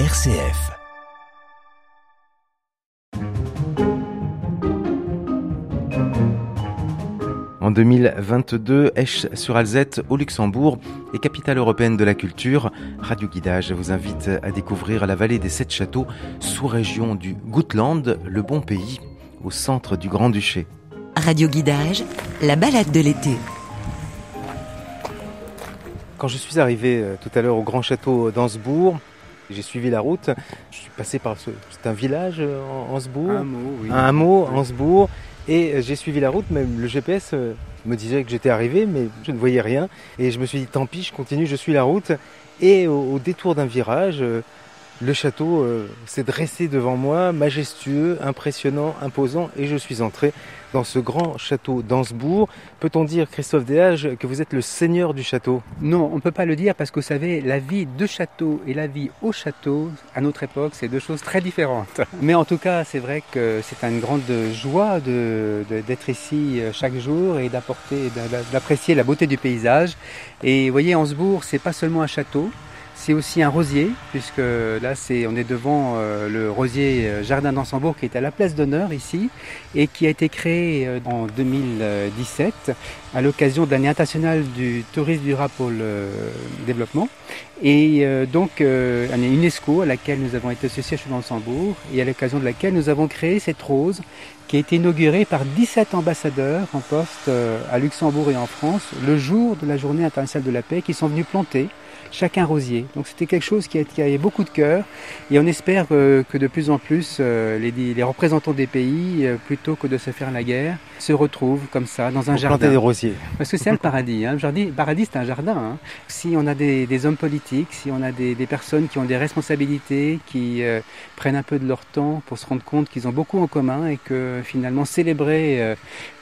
RCF. En 2022, Esch-sur-Alzette, au Luxembourg, et capitale européenne de la culture, Radio Guidage vous invite à découvrir la vallée des Sept Châteaux, sous-région du Goutland, le bon pays, au centre du Grand-Duché. Radio Guidage, la balade de l'été. Quand je suis arrivé euh, tout à l'heure au Grand Château d'Ansbourg, j'ai suivi la route. Je suis passé par ce. C'est un village, euh, Ansbourg Un hameau, oui. Un hameau, Ansbourg. Et euh, j'ai suivi la route, même le GPS euh, me disait que j'étais arrivé, mais je ne voyais rien. Et je me suis dit, tant pis, je continue, je suis la route. Et au, au détour d'un virage, euh, le château euh, s'est dressé devant moi, majestueux, impressionnant, imposant, et je suis entré dans ce grand château d'Ansbourg. Peut-on dire, Christophe Déage, que vous êtes le seigneur du château? Non, on ne peut pas le dire parce que vous savez, la vie de château et la vie au château, à notre époque, c'est deux choses très différentes. Mais en tout cas, c'est vrai que c'est une grande joie de- de- d'être ici euh, chaque jour et d'apporter, d'a- d'apprécier la beauté du paysage. Et vous voyez, Ansbourg, c'est pas seulement un château. C'est aussi un rosier, puisque là, c'est, on est devant euh, le rosier euh, Jardin d'Ansembourg qui est à la place d'honneur ici et qui a été créé euh, en 2017 à l'occasion de l'année internationale du tourisme durable pour le développement. Et donc, année UNESCO à laquelle nous avons été associés chez Luxembourg et à l'occasion de laquelle nous avons créé cette rose qui a été inaugurée par 17 ambassadeurs en poste à Luxembourg et en France le jour de la journée internationale de la paix qui sont venus planter chacun rosier. Donc c'était quelque chose qui, avait beaucoup de cœur et on espère euh, que de plus en plus euh, les, les représentants des pays, euh, plutôt que de se faire la guerre, se retrouvent comme ça dans un Pour jardin. planter des rosiers. Parce que c'est le paradis. Hein. Le paradis, c'est un jardin. hein. Si on a des, des hommes politiques, si on a des, des personnes qui ont des responsabilités, qui euh, prennent un peu de leur temps pour se rendre compte qu'ils ont beaucoup en commun et que finalement célébrer euh,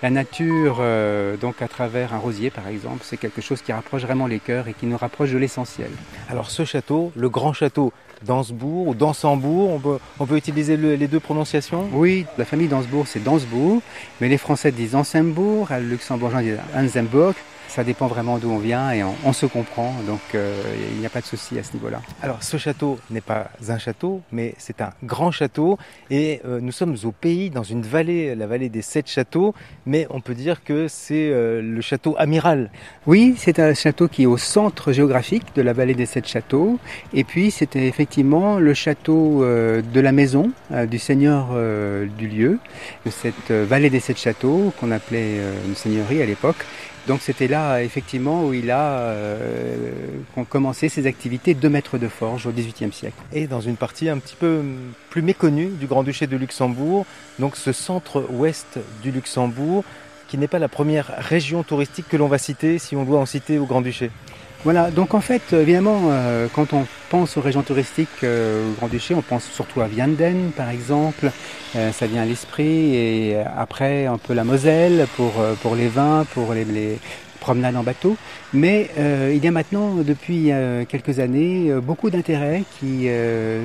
la nature, euh, donc à travers un rosier par exemple, c'est quelque chose qui rapproche vraiment les cœurs et qui nous rapproche de l'essentiel. Alors ce château, le grand château d'Ansbourg ou d'Ansembourg, on peut, on peut utiliser le- les deux prononciations? Oui, la famille d'Ansbourg, c'est d'Ansbourg, mais les Français disent Ansembourg, les Luxembourgeois disent Ansembourg. Ça dépend vraiment d'où on vient et on, on se comprend, donc euh, il n'y a pas de souci à ce niveau-là. Alors ce château n'est pas un château, mais c'est un grand château et euh, nous sommes au pays, dans une vallée, la vallée des sept châteaux, mais on peut dire que c'est euh, le château amiral. Oui, c'est un château qui est au centre géographique de la vallée des sept châteaux. Et puis c'était effectivement le château de la maison du seigneur du lieu, de cette vallée des sept châteaux qu'on appelait une seigneurie à l'époque. Donc c'était là effectivement où il a euh, commencé ses activités de maître de forge au XVIIIe siècle. Et dans une partie un petit peu hum, plus méconnue du Grand-Duché de Luxembourg, donc ce centre-ouest du Luxembourg, qui n'est pas la première région touristique que l'on va citer, si on doit en citer au Grand-Duché. Voilà, donc en fait, évidemment, euh, quand on pense aux régions touristiques euh, au Grand-Duché, on pense surtout à Vianden, par exemple, Euh, ça vient à l'esprit, et euh, après un peu la Moselle pour, euh, pour les vins, pour les, les promenades en bateau. Mais euh, il y a maintenant, depuis quelques années, beaucoup d'intérêt qui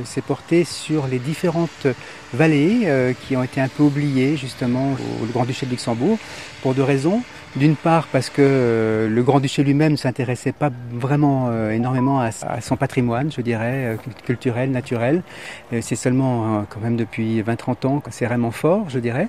s'est porté sur les différentes vallées qui ont été un peu oubliées justement au Grand-Duché de Luxembourg, pour deux raisons. D'une part parce que euh, le Grand-Duché lui-même ne s'intéressait pas vraiment euh, énormément à, son patrimoine, je dirais, euh, culturel, naturel. C'est seulement quand même depuis 20-30 ans que c'est vraiment fort, je dirais.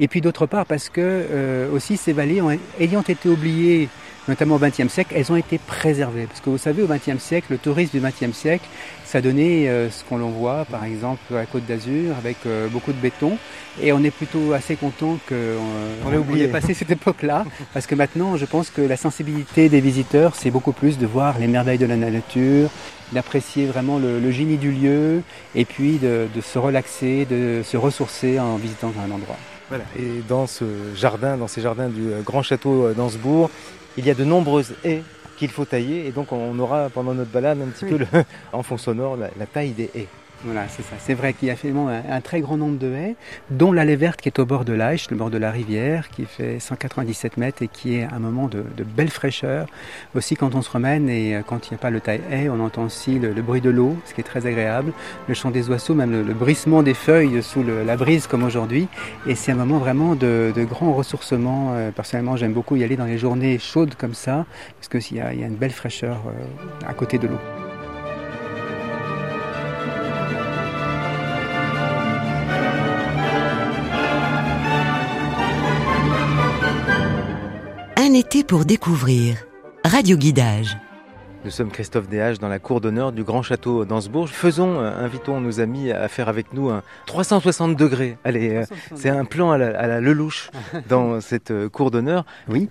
Et puis d'autre part parce que aussi ces vallées, ayant été oubliées notamment au XXe siècle, elles ont été préservées. Parce que vous savez, au XXe siècle, le tourisme du XXe siècle, ça donnait euh, ce qu'on l'on voit, par exemple, à la Côte d'Azur, avec euh, beaucoup de béton. Et on est plutôt assez content qu'on On l'ait oublié. ait passé cette époque-là, parce que maintenant, je pense que la sensibilité des visiteurs, c'est beaucoup plus de voir les merveilles de la nature, d'apprécier vraiment le, le génie du lieu, et puis de, de se relaxer, de se ressourcer en visitant un endroit. Voilà. Et dans ce jardin, dans ces jardins du euh, Grand Château euh, d'Ansbourg, il y a de nombreuses haies qu'il faut tailler et donc on aura pendant notre balade un petit Oui. peu le, en fond sonore la, la taille des haies. Voilà, c'est ça. C'est vrai qu'il y a finalement un, très grand nombre de haies, dont l'allée verte qui est au bord de l'Aïch, le bord de la rivière, qui fait 197 mètres et qui est un moment de, belle fraîcheur. Aussi quand on se promène et euh, quand il n'y a pas le taille haie, on entend aussi le, bruit de l'eau, ce qui est très agréable, le chant des oiseaux, même le, brissement des feuilles sous la brise comme aujourd'hui. Et c'est un moment vraiment de, grand ressourcement. Euh, Personnellement, j'aime beaucoup y aller dans les journées chaudes comme ça, parce qu'il y, a- il y a une belle fraîcheur euh, à côté de l'eau. L'été pour découvrir. Radio Guidage. Nous sommes Christophe Deshages dans la cour d'honneur du Grand Château d'Ansbourg. Faisons, euh, invitons nos amis à faire avec nous un 360 degrés. Allez, euh, c'est un plan à la, à la Lelouch dans cette euh, cour d'honneur. Oui,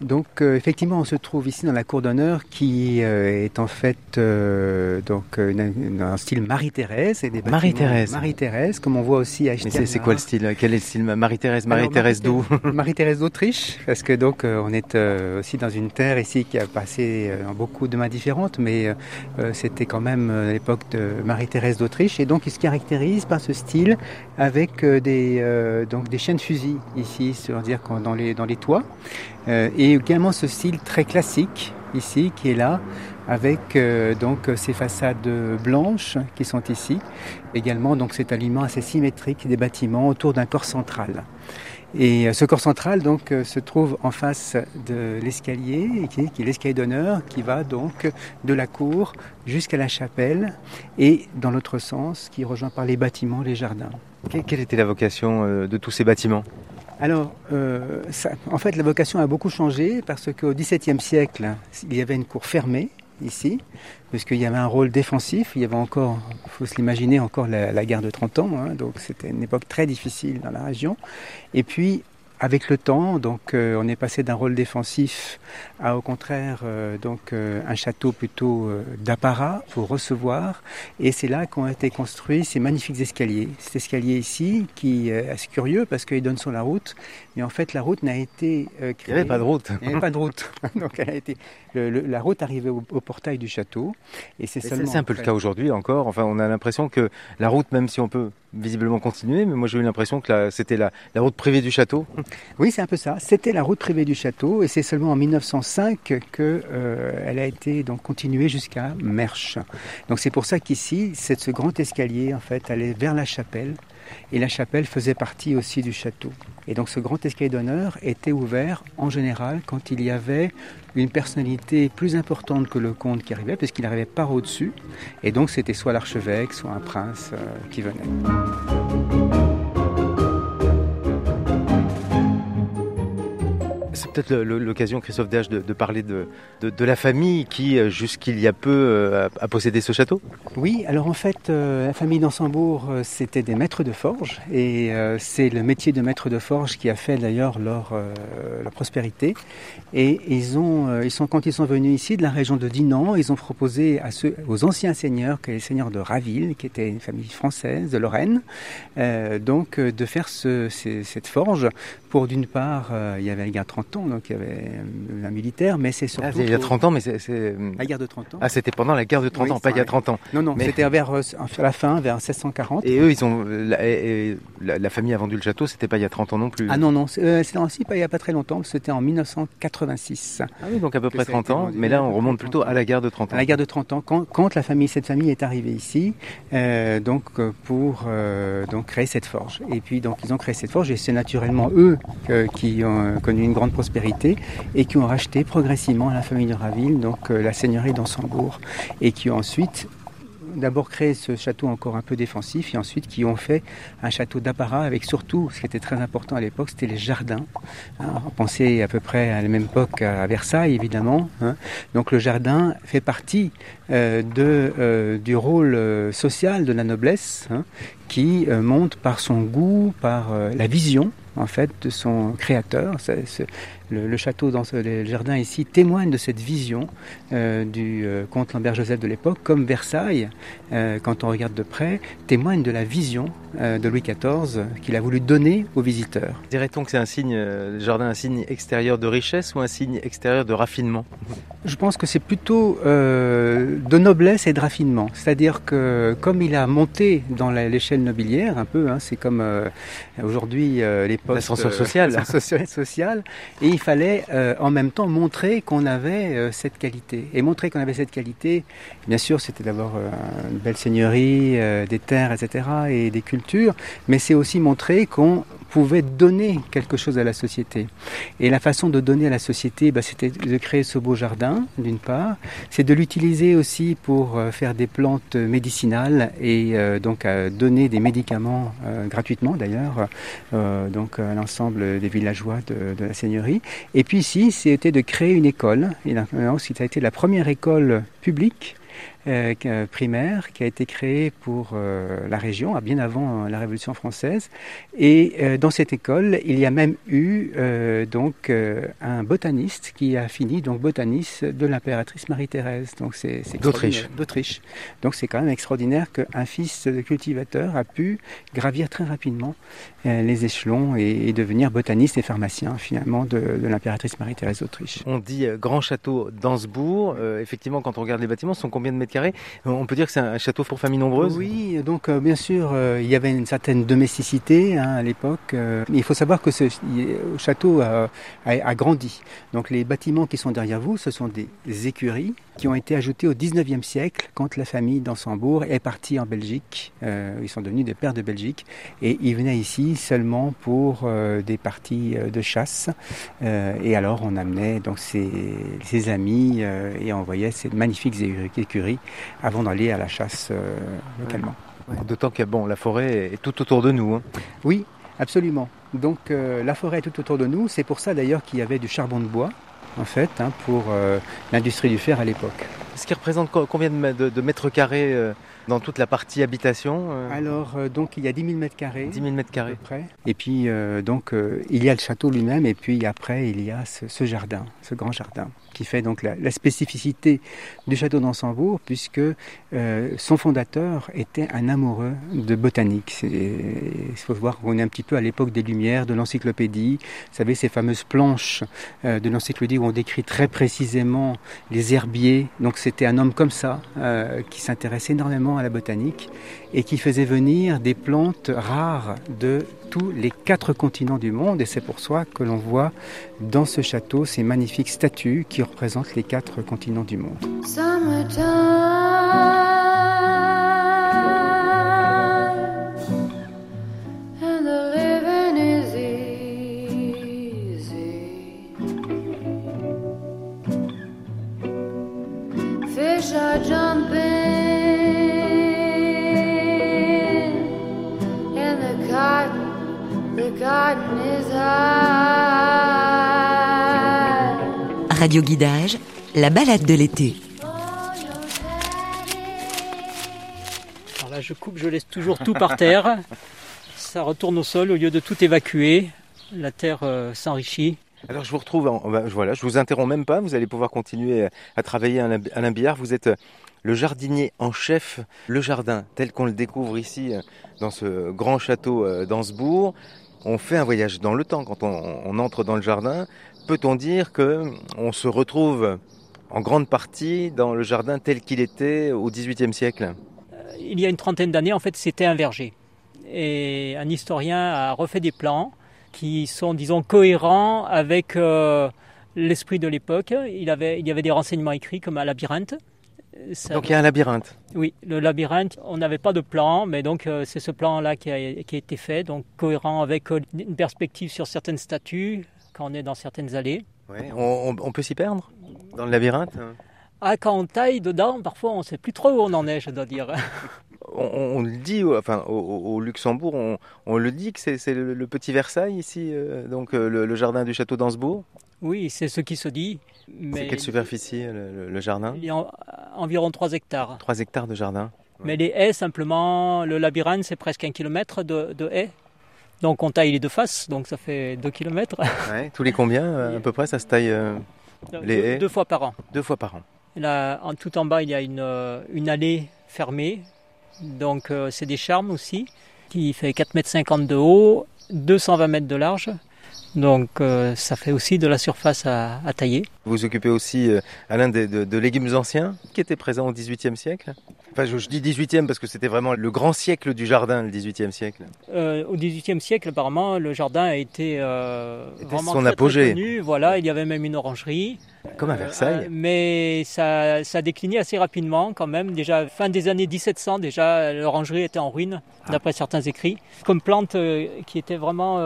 donc euh, effectivement, on se trouve ici dans la cour d'honneur qui euh, est en fait euh, donc une- un style Marie-Thérèse et des Marie-Thérèse. Marie-Thérèse, comme on voit aussi à Mais c'est quoi le style? Quel est le style? Marie-Thérèse Marie-Thérèse d'où? Marie-Thérèse d'Autriche, parce que donc euh, on est euh, aussi dans une terre ici qui a passé euh, en beaucoup de mains différentes, mais euh, euh, c'était quand même euh, l'époque de Marie-Thérèse d'Autriche, et donc il se caractérise par ce style avec euh, des euh, donc des chaînes de fusil ici, c'est-à-dire dans les dans les toits, Euh, et également ce style très classique ici qui est là avec euh, donc ces façades blanches qui sont ici, également donc cet alignement assez symétrique des bâtiments autour d'un corps central. Et euh, ce corps central donc euh, se trouve en face de l'escalier, qui, est l'escalier d'honneur, qui va donc de la cour jusqu'à la chapelle, et dans l'autre sens, qui rejoint par les bâtiments, les jardins. Que- Quelle était la vocation euh, de tous ces bâtiments? Alors, euh, ça- en fait, la vocation a beaucoup changé parce qu'au XVIIe siècle, il y avait une cour fermée ici, puisqu'il y avait un rôle défensif. Il y avait encore, il faut se l'imaginer, encore la, la guerre de 30 ans, hein, donc c'était une époque très difficile dans la région. Et puis, avec le temps, donc euh, on est passé d'un rôle défensif à au contraire euh, donc euh, un château plutôt d'apparat pour recevoir et c'est là qu'ont été construits ces magnifiques escaliers. Cet escalier ici qui est assez curieux parce qu'il donne sur la route mais en fait la route n'a été euh, Il créée n'y avait pas de route. il n'y avait pas de route. Donc elle a été le- le- la route arrivait au, au portail du château et c'est Et seulement c'est un peu le cas aujourd'hui encore. Enfin, on a l'impression que la route, même si on peut visiblement continuer, mais moi j'ai eu l'impression que c'était la, la route privée du château. Oui, c'est un peu ça. C'était la route privée du château et c'est seulement en 1905 que euh, elle a été donc continuée jusqu'à Mersch. Donc c'est pour ça qu'ici, c'est ce grand escalier en fait allait vers la chapelle et la chapelle faisait partie aussi du château. Et donc ce grand escalier d'honneur était ouvert en général quand il y avait une personnalité plus importante que le comte qui arrivait, puisqu'il arrivait par au-dessus. Et donc c'était soit l'archevêque, soit un prince euh, qui venait. Peut-être l'occasion, Christophe Dage, de, parler de, de, la famille qui, euh, jusqu'il y a peu, euh, a, a possédé ce château? Oui, alors en fait, euh, la famille d'Ansembourg, c'était des maîtres de forge, et c'est le métier de maître de forge qui a fait d'ailleurs leur, leur prospérité. Et ils ont, ils sont, quand ils sont venus ici de la région de Dinan, ils ont proposé aux anciens seigneurs, que les seigneurs de Raville, qui était une famille française de Lorraine, donc de faire cette forge pour d'une part, il y avait la guerre de 30 ans, donc il y avait euh, un militaire, mais c'est surtout Ah, il y a pour- 30 ans, mais c'est. c'est- la guerre de 30 ans. Ah, c'était pendant la guerre de 30 Oui, ans, pas il y a vrai. 30 ans. Non, non, Mais- c'était vers euh, à la fin, vers 1640. Et eux, ils ont. La, famille a vendu le château, c'était pas il y a 30 ans non plus. Ah non, non, c'est- euh, c'était aussi pas il n'y a pas très longtemps, c'était en 1986. Ah oui, donc à peu près ça a été 30 ans. Mais là, on remonte 30 plutôt à la guerre de 30 ans. À la guerre de 30 ans, quand, quand la famille, cette famille est arrivée ici, euh, donc euh, pour euh, donc créer cette forge. Et puis donc ils ont créé cette forge et c'est naturellement eux euh, qui ont euh, connu une grande prospérité et qui ont racheté progressivement la famille de Raville, donc euh, la seigneurie d'Ansembourg, et qui ont ensuite d'abord créé ce château encore un peu défensif et ensuite qui ont fait un château d'apparat avec surtout, ce qui était très important à l'époque, c'était les jardins. Hein, on pensait à peu près à la même époque à Versailles évidemment. hein. Donc le jardin fait partie euh, euh, du rôle social de la noblesse hein, qui euh, monte par son goût, par euh, la vision en fait de son créateur. Le, le château dans ce, le jardin ici témoigne de cette vision euh, du euh, comte Lambert Joseph de l'époque, comme Versailles, euh, quand on regarde de près, témoigne de la vision de Louis XIV qu'il a voulu donner aux visiteurs. Dirait-on que c'est un signe, le jardin, un signe extérieur de richesse ou un signe extérieur de raffinement? Je pense que c'est plutôt de noblesse et de raffinement. C'est-à-dire que comme il a monté dans la- l'échelle nobiliaire, un peu, hein, c'est comme euh, aujourd'hui euh, les postes... L'ascenseur social. l'ascenseur social. Et il fallait euh, en même temps montrer qu'on avait euh, cette qualité. Et montrer qu'on avait cette qualité, bien sûr, c'était d'abord euh, une belle seigneurie, euh, des terres, etc., et des cultures, mais c'est aussi montrer qu'on pouvait donner quelque chose à la société. Et la façon de donner à la société, bah, c'était de créer ce beau jardin, d'une part. C'est de l'utiliser aussi pour euh, faire des plantes médicinales et euh, donc donner des médicaments euh, gratuitement d'ailleurs, donc à l'ensemble des villageois de, de, la seigneurie. Et puis ici, c'était de créer une école. Et là, ça a été la première école publique euh, primaire qui a été créé pour euh, la région, ah, bien avant euh, la Révolution française. Et dans cette école, il y a même eu donc un botaniste qui a fini donc botaniste de l'impératrice Marie-Thérèse. Donc c'est d'Autriche. D'Autriche. Donc c'est quand même extraordinaire qu'un fils de cultivateur a pu gravir très rapidement les échelons et, devenir botaniste et pharmacien finalement de, de l'impératrice Marie-Thérèse d'Autriche. On dit grand château d'Ansbourg. effectivement, quand on regarde les bâtiments, sont combien de mètres carrés On peut dire que c'est un château pour familles nombreuses? Oui, donc euh, bien sûr, euh, il y avait une certaine domesticité hein, à l'époque. Euh, il faut savoir que ce château a, grandi. Donc les bâtiments qui sont derrière vous, ce sont des écuries qui ont été ajoutés au 19e siècle quand la famille d'Ansembourg est partie en Belgique. ils sont devenus des pères de Belgique et ils venaient ici seulement pour des parties de chasse. et alors on amenait donc ses, ses amis et on voyait ces magnifiques écuries avant d'aller à la chasse euh, localement. D'autant que bon, la forêt est tout autour de nous. Hein. Oui, absolument. Donc euh, la forêt est tout autour de nous. C'est pour ça d'ailleurs qu'il y avait du charbon de bois, en fait, hein, pour euh, l'industrie du fer à l'époque. Ce qui représente combien de, mètres carrés dans toute la partie habitation Alors, donc, il y a 10 000 mètres carrés. 10 000 mètres carrés. près. Et puis, donc, il y a le château lui-même, et puis après, il y a ce jardin, ce grand jardin qui fait donc la, spécificité du château d'Ansembourg, puisque euh, son fondateur était un amoureux de botanique. Il faut voir qu'on est un petit peu à l'époque des Lumières, de l'encyclopédie. Vous savez, ces fameuses planches euh, de l'encyclopédie où on décrit très précisément les herbiers. Donc c'était un homme comme ça, euh, qui s'intéressait énormément à la botanique et qui faisait venir des plantes rares de tous les quatre continents du monde. Et c'est pour ça que l'on voit dans ce château ces magnifiques statues qui représentent les quatre continents du monde. Radio Guidage, la balade de l'été. Alors là, je coupe, je laisse toujours tout par terre. Ça retourne au sol au lieu de tout évacuer. La terre euh, s'enrichit. Alors je vous retrouve, voilà, je vous interromps même pas, vous allez pouvoir continuer à travailler à Alain Billard. Vous êtes le jardinier en chef, le jardin tel qu'on le découvre ici euh, dans ce grand château euh, d'Ansbourg. On fait un voyage dans le temps quand on entre dans le jardin peut-on dire que on se retrouve en grande partie dans le jardin tel qu'il était au XVIIIe siècle? Euh, Il y a une trentaine d'années, en fait, c'était un verger. Et un historien a refait des plans qui sont, disons, cohérents avec euh, l'esprit de l'époque. Il, avait, il y avait des renseignements écrits comme un labyrinthe. Donc il y a un labyrinthe. Oui, le labyrinthe, on n'avait pas de plan, mais donc euh, c'est ce plan-là qui a, qui a, été fait, donc cohérent avec une perspective sur certaines statues, quand on est dans certaines allées. on, peut s'y perdre dans le labyrinthe ah, quand on taille dedans, parfois on ne sait plus trop où on en est, je dois dire. on, le dit, enfin, au, Luxembourg, on, le dit que c'est le, petit Versailles ici, euh, donc euh, le, jardin du château d'Ansbourg. Oui, c'est ce qui se dit. C'est quelle superficie le, jardin Il y a environ 3 hectares. 3 hectares de jardin. Mais les haies, simplement, le labyrinthe, c'est presque un kilomètre de, de haies. Donc on taille les deux faces, donc ça fait 2 km. tous les combien euh, à peu près ça se taille euh, les deux, deux, fois par an. Deux fois par an. là, en, tout en bas, il y a une, euh, une allée fermée. Donc c'est des charmes aussi, qui fait 4,50 m de haut, 220 mètres de large. Donc euh, ça fait aussi de la surface à, à tailler. Vous vous occupez aussi, euh, Alain, de, de- de légumes anciens qui étaient présents au XVIIIe siècle? Enfin, je, je dis XVIIIe parce que c'était vraiment le grand siècle du jardin, le XVIIIe siècle. Euh, au XVIIIe siècle, apparemment, le jardin a été euh, vraiment son très, très apogée. connu. Voilà, il y avait même une orangerie. Comme à Euh, Versailles. mais ça, ça a décliné assez rapidement quand même. Déjà, fin des années 1700, déjà, l'orangerie était en ruine, Ah. d'après certains écrits. Comme plante qui était vraiment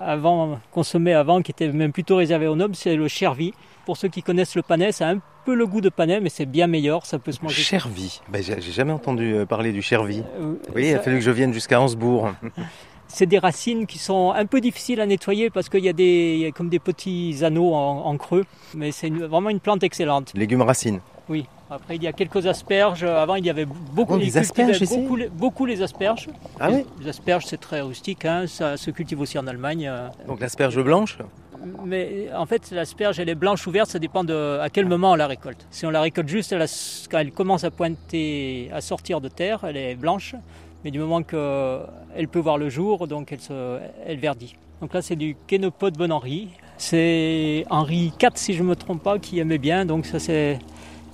avant, consommée avant, qui était même plutôt réservée aux nobles, c'est le chervi. Pour ceux qui connaissent le panais, ça a un peu le goût de panais, mais c'est bien meilleur, ça peut se manger. Chervie. Ben, j'ai jamais entendu euh, parler du chervie. Euh, Oui, il a fallu que je vienne jusqu'à Ansbourg. C'est des racines qui sont un peu difficiles à nettoyer parce qu'il y a des, il y a comme des petits anneaux en, en creux. Mais c'est vraiment une plante excellente. Légumes racines. Oui. Après, il y a quelques asperges. Avant, il y avait beaucoup, Oh, cultivaient asperges ici beaucoup, les- beaucoup les asperges. Ah les, oui les asperges, c'est très rustique. hein, Ça se cultive aussi en Allemagne. euh. Donc l'asperge blanche Mais en fait, l'asperge, elle est blanche ou verte. Ça dépend de à quel moment on la récolte. Si on la récolte juste la- quand elle commence à pointer, à sortir de terre, elle est blanche. Mais du moment qu'elle peut voir le jour, donc elle, se, elle verdit. Donc là, c'est du Kénopode Bon Henri. C'est Henri IV, si je ne me trompe pas, qui aimait bien. Donc ça, c'est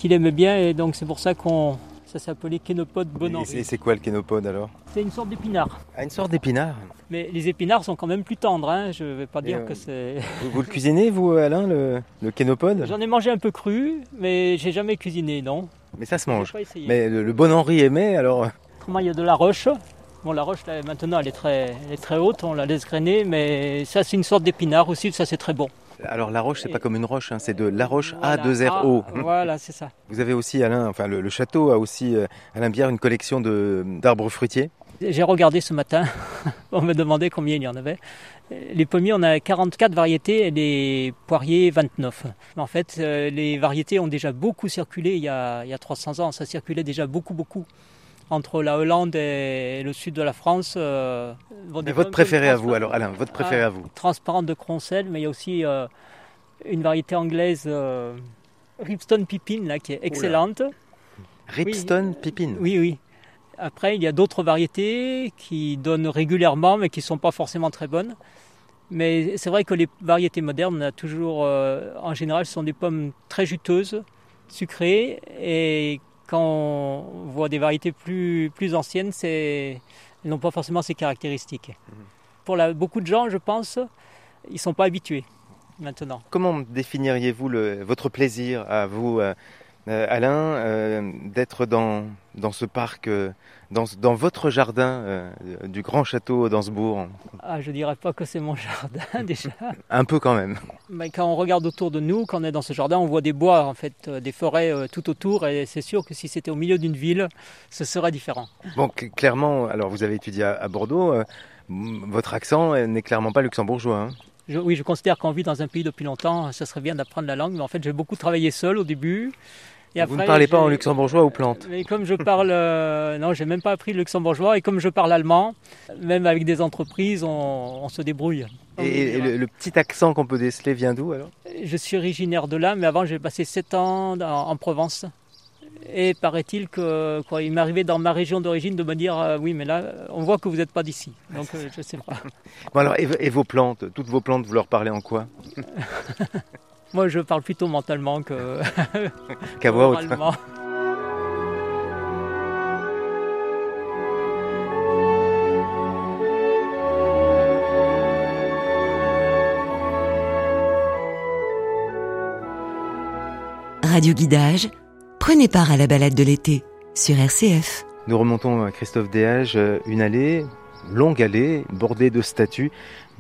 qu'il aimait bien. Et donc c'est pour ça qu'on ça s'appelait Kénopode Bon Et c'est- quoi le kénopode alors C'est une sorte d'épinard. ah, Une sorte d'épinard. Mais les épinards sont quand même plus tendres. Hein. Je ne vais pas Et dire euh, que c'est... Vous, vous le cuisinez, vous, Alain, le, le kénopode J'en ai mangé un peu cru, mais j'ai jamais cuisiné, non. Mais ça se mange. pas. Mais le, le bon Henri aimait, alors Autrement, il y a de la roche. Bon, la roche, là, maintenant, elle est, très, elle est très haute, on la laisse grainer, mais ça, c'est une sorte d'épinard aussi, ça, c'est très bon. Alors la roche, c'est pas comme une roche, hein, c'est de la roche Voilà. A2RO. Ah, voilà, c'est ça. Vous avez aussi, Alain, enfin le, le château a aussi, euh, Alain Bière, une collection de- d'arbres fruitiers. J'ai regardé ce matin, on me demandait combien il y en avait. Les pommiers, on a 44 variétés et les poiriers 29. En fait, euh, les variétés ont déjà beaucoup circulé il y, a, il y a 300 ans. Ça circulait déjà beaucoup, beaucoup. Entre la Hollande et le sud de la France. euh, Mais votre préféré à vous, alors Alain, votre préféré Ah. à vous transparente de Croncel, mais il y a aussi euh, une variété anglaise, euh, Ripstone Pippin, là, qui est excellente. Ripstone Pippin. Oui, oui. Après, il y a d'autres variétés qui donnent régulièrement, mais qui ne sont pas forcément très bonnes. Mais c'est vrai que les variétés modernes, on a toujours, euh, en général, ce sont des pommes très juteuses, sucrées, et quand on voit des variétés plus, plus anciennes, c'est, elles n'ont pas forcément ces caractéristiques. Pour la- beaucoup de gens, je pense, ils ne sont pas habitués maintenant. Comment définiriez-vous votre plaisir à vous, euh, Alain, euh, d'être dans, dans ce parc, euh, dans, dans votre jardin du grand château d'Ansbourg Ah, je dirais pas que c'est mon jardin déjà. Un peu quand même. Mais quand on regarde autour de nous, quand on est dans ce jardin, on voit des bois, en fait, des forêts tout autour, et c'est sûr que si c'était au milieu d'une ville, ce serait différent. Bon, cl- clairement, alors vous avez étudié à, à Bordeaux, votre accent n'est clairement pas luxembourgeois. hein. Je- oui, je considère qu'on vit dans un pays depuis longtemps, ça serait bien d'apprendre la langue, mais en fait, j'ai beaucoup travaillé seul au début. Et vous ne parlez pas en luxembourgeois aux plantes. Mais comme je parle, euh, non, j'ai même pas appris le luxembourgeois, et comme je parle allemand, même avec des entreprises, on, on se débrouille. Et, et le, le petit accent qu'on peut déceler vient d'où alors? Je suis originaire de là, mais avant j'ai passé 7 ans en, en Provence. Et paraît-il que quoi, il m'arrivait dans ma région d'origine de me dire euh, oui, mais là, on voit que vous n'êtes pas d'ici. Donc euh, je sais pas. Bon alors, et, et vos plantes, toutes vos plantes, vous leur parlez en quoi? Moi, je parle plutôt mentalement que Qu'à voix haute. oralement. Radio Guidage, prenez part à la balade de l'été sur RCF. Nous remontons à Christophe Déage, euh, une allée, longue allée, bordée de statues,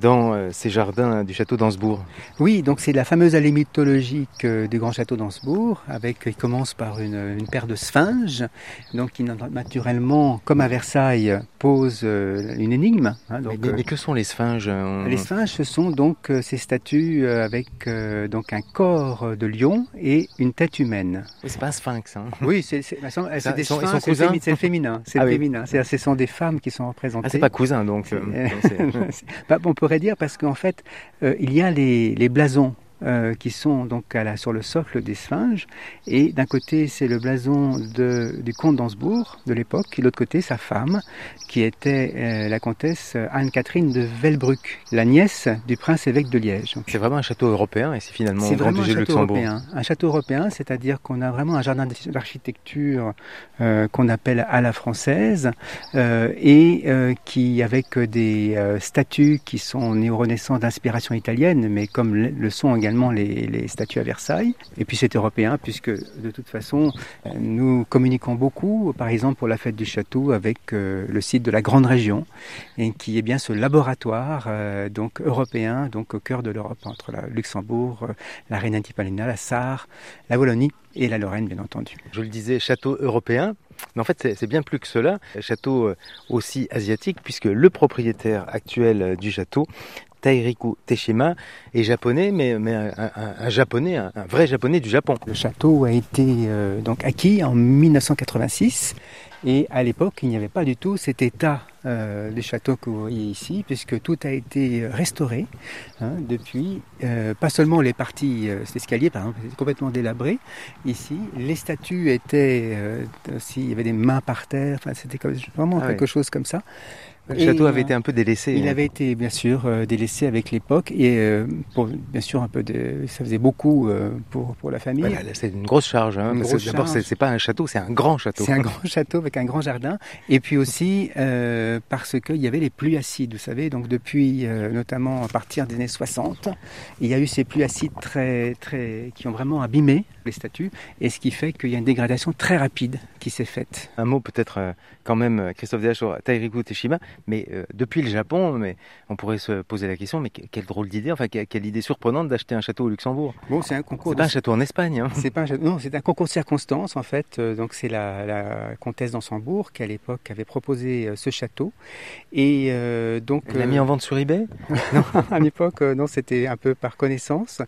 dans euh, ces jardins du château d'Ansbourg. Oui, donc c'est la fameuse allée mythologique euh, du grand château d'Ansbourg, avec il commence par une, une paire de sphinges, donc qui naturellement, comme à Versailles, pose euh, une énigme. hein, Mais, donc, mais- mais que sont les sphinges Les sphinges, ce sont donc ces statues avec donc un corps de lion et une tête humaine. Oui, C'est pas un sphinx. hein. Oui, c'est Ça, des sphinx, c'est le féminin. C'est Ah oui. féminin. Ce sont des femmes qui sont représentées. Ah, c'est pas cousin donc. euh, Bah, on pourrait dire parce qu'en fait, euh, il y a les blasons euh, qui sont donc à la, sur le socle des sphinges. Et d'un côté, c'est le blason de, du comte d'Ansbourg de l'époque, et de l'autre côté, sa femme, qui était euh, la comtesse Anne-Catherine de Velbruck, la nièce du prince évêque de Liège. C'est vraiment un château européen et c'est finalement C'est vraiment un château Luxembourg. européen. Un château européen, c'est-à-dire qu'on a vraiment un jardin d'architecture euh, qu'on appelle à la française et qui, avec des statues qui sont néo-renaissance d'inspiration italienne, mais comme le sont également les, statues à Versailles. Et puis c'est européen puisque de toute façon euh, nous communiquons beaucoup, par exemple pour la fête du château avec euh, le site de la Grande Région et qui est bien ce laboratoire euh, donc européen, donc au cœur de l'Europe entre la Luxembourg, la Rhénanie-Palatinat, la Sarre, la Wallonie et la Lorraine bien entendu. Je le disais, château européen. Mais en fait, c'est- bien plus que cela. Château aussi asiatique, puisque le propriétaire actuel du château, Tairiku Teshima, est japonais, mais, mais un, un- un japonais, un, un vrai japonais du Japon. Le château a été euh, donc acquis en 1986 et à l'époque il n'y avait pas du tout cet état euh, du château que vous voyez ici puisque tout a été restauré hein, depuis. Euh, pas seulement les parties, euh, cet escalier par exemple, était complètement délabré ici. Les statues étaient euh, aussi, il y avait des mains par terre. Enfin c'était vraiment Ah quelque chose comme ça. Le Et, château avait été un peu délaissé. Il hein. avait été bien sûr euh, délaissé avec l'époque et euh, pour bien sûr un peu de, ça faisait beaucoup euh, pour pour la famille. Voilà, c'est une grosse charge. Hein, D'abord, c'est pas un château, c'est un grand château. C'est un grand château avec un grand jardin. Et puis aussi euh, parce qu'il y avait les pluies acides, vous savez. Donc depuis, euh, notamment à partir des années 60, il y a eu ces pluies acides très, très, qui ont vraiment abîmé les statues. Et ce qui fait qu'il y a une dégradation très rapide qui s'est faite. Un mot peut-être quand même, Christophe sur Tairiku Teshima, mais euh, depuis le Japon, mais on pourrait se poser la question, mais que- quelle drôle d'idée, enfin que- quelle idée surprenante d'acheter un château au Luxembourg. Bon, c'est un concours. C'est de- pas un château en Espagne. Hein. C'est pas un château- non, c'est un concours de circonstances en fait. Euh, Donc c'est la, la comtesse d'Ansembourg qui à l'époque avait proposé euh, ce château et euh, donc Elle l'a mis en vente sur eBay? À l'époque, non, c'était un peu par connaissance.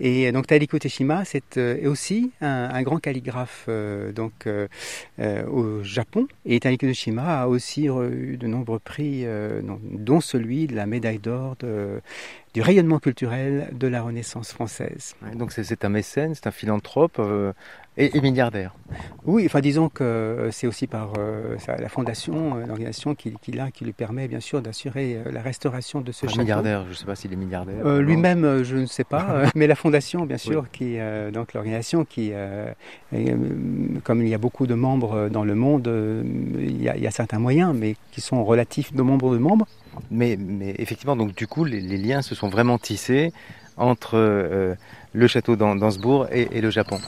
Et donc Taiko Teshima, c'est est aussi un, un grand calligraphe donc euh, au Japon. Et Taiko Teshima a aussi eu de nombreux prix, euh, dont celui de la médaille d'or du rayonnement culturel de la Renaissance française. Donc c'est- c'est un mécène, c'est un philanthrope euh, et, et milliardaire. Oui, enfin disons que euh, c'est aussi par euh, la fondation, euh, l'organisation qui, qui, qui lui permet bien sûr d'assurer euh, la restauration de ce Un château. milliardaire, je ne sais pas s'il est milliardaire. Lui-même, je ne sais pas, mais la fondation, bien sûr, qui, donc l'organisation qui, est, comme il y a beaucoup de membres dans le monde, il y, a, il y a certains moyens, mais qui sont relatifs de nombre de membres. Mais, mais effectivement, donc du coup, les, les liens se sont vraiment tissés entre le château d'An- d'Ansbourg et, et le Japon.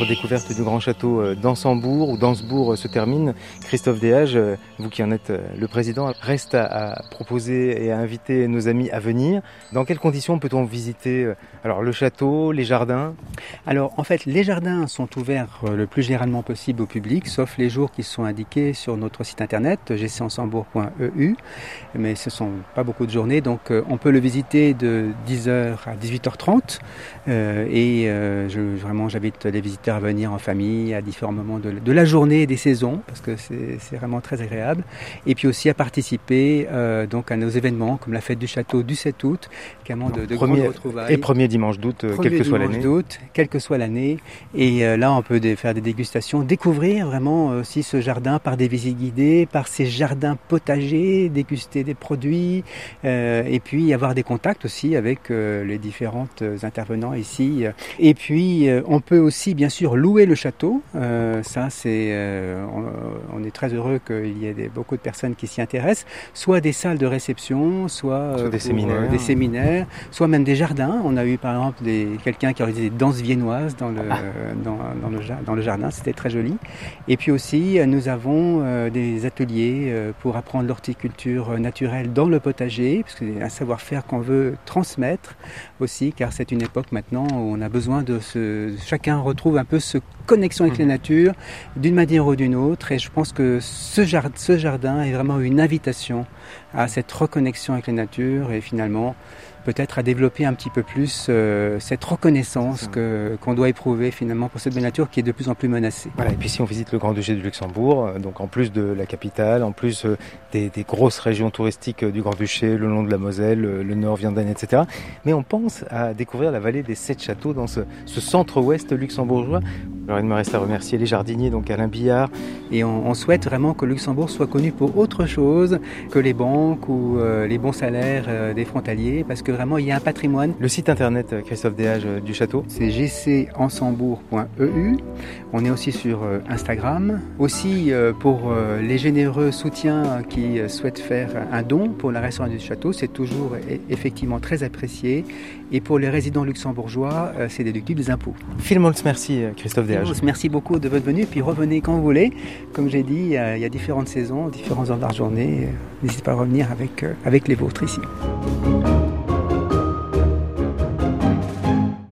Découverte du grand château euh, d'Ansembourg, d'Ansbourg euh, se termine. Christophe Déage, euh, vous qui en êtes le président, reste à, proposer et à inviter nos amis à venir. Dans quelles conditions peut-on visiter alors le château, les jardins? Alors, en fait, les jardins sont ouverts le plus généralement possible au public, sauf les jours qui sont indiqués sur notre site internet, gcansembourg.eu, mais ce sont pas beaucoup de journées, donc on peut le visiter de 10h à 18h30, euh, et euh, vraiment j'invite les visiteurs à venir en famille à différents moments de, de la journée et des saisons, parce que c'est vraiment très agréable, et puis aussi à participer euh, donc à nos événements comme la fête du château du 7 août, également de, de Premier- retrouvailles. Et premier dimanche d'août, euh, quelle que soit l'année. d'août, quelle que soit l'année. Et euh, là, on peut faire des dégustations, découvrir vraiment euh, aussi ce jardin par des visites guidées, par ces jardins potagers, déguster des produits, et puis avoir des contacts aussi avec les différentes intervenants ici. Et puis, on peut aussi, bien sûr, louer le château. Euh, ça, c'est, euh, on, on est très heureux qu'il y ait des- beaucoup de personnes qui s'y intéressent, soit des salles de réception, soit, euh, Soit des séminaires. des séminaires, soit même des jardins. On a eu par exemple des, quelqu'un qui organisé des danses viennoises dans le, dans, dans le, dans le jardin, c'était très joli. Et puis aussi, euh, nous avons euh, des ateliers euh, pour apprendre l'horticulture euh, naturelle dans le potager, parce que c'est un savoir-faire qu'on veut transmettre aussi, car c'est une époque maintenant où on a besoin de se... Chacun retrouve un peu ce connexion avec Mhm. la nature d'une manière ou d'une autre, et je pense que ce, jard- ce jardin est vraiment une invitation à cette reconnexion avec la nature et finalement peut-être à développer un petit peu plus euh, cette reconnaissance que, qu'on doit éprouver finalement pour cette belle nature qui est de plus en plus menacée. Voilà, et puis si on visite le Grand-Duché du Luxembourg, euh, donc en plus de la capitale, en plus euh, des, des, grosses régions touristiques du Grand-Duché, le long de la Moselle, le nord, Vianden, etc. Mais on pense à découvrir la vallée des Sept Châteaux dans ce, ce centre-ouest luxembourgeois. Alors il me reste à remercier les jardiniers, donc Alain Billard. Et on, on souhaite vraiment que Luxembourg soit connu pour autre chose que les banques ou euh, les bons salaires euh, des frontaliers, parce que vraiment il y a un patrimoine. Le site internet Christophe Déage du château C'est gcensembourg.eu. On est aussi sur Instagram. Aussi pour les généreux soutiens qui souhaitent faire un don pour la restauration du château, c'est toujours effectivement très apprécié. Et pour les résidents luxembourgeois, c'est déductible des impôts. Filmons, merci Christophe Déage. Merci beaucoup de votre venue, puis revenez quand vous voulez. Comme j'ai dit, il y a différentes saisons, différentes heures de la journée. N'hésitez pas à revenir avec, avec les vôtres ici.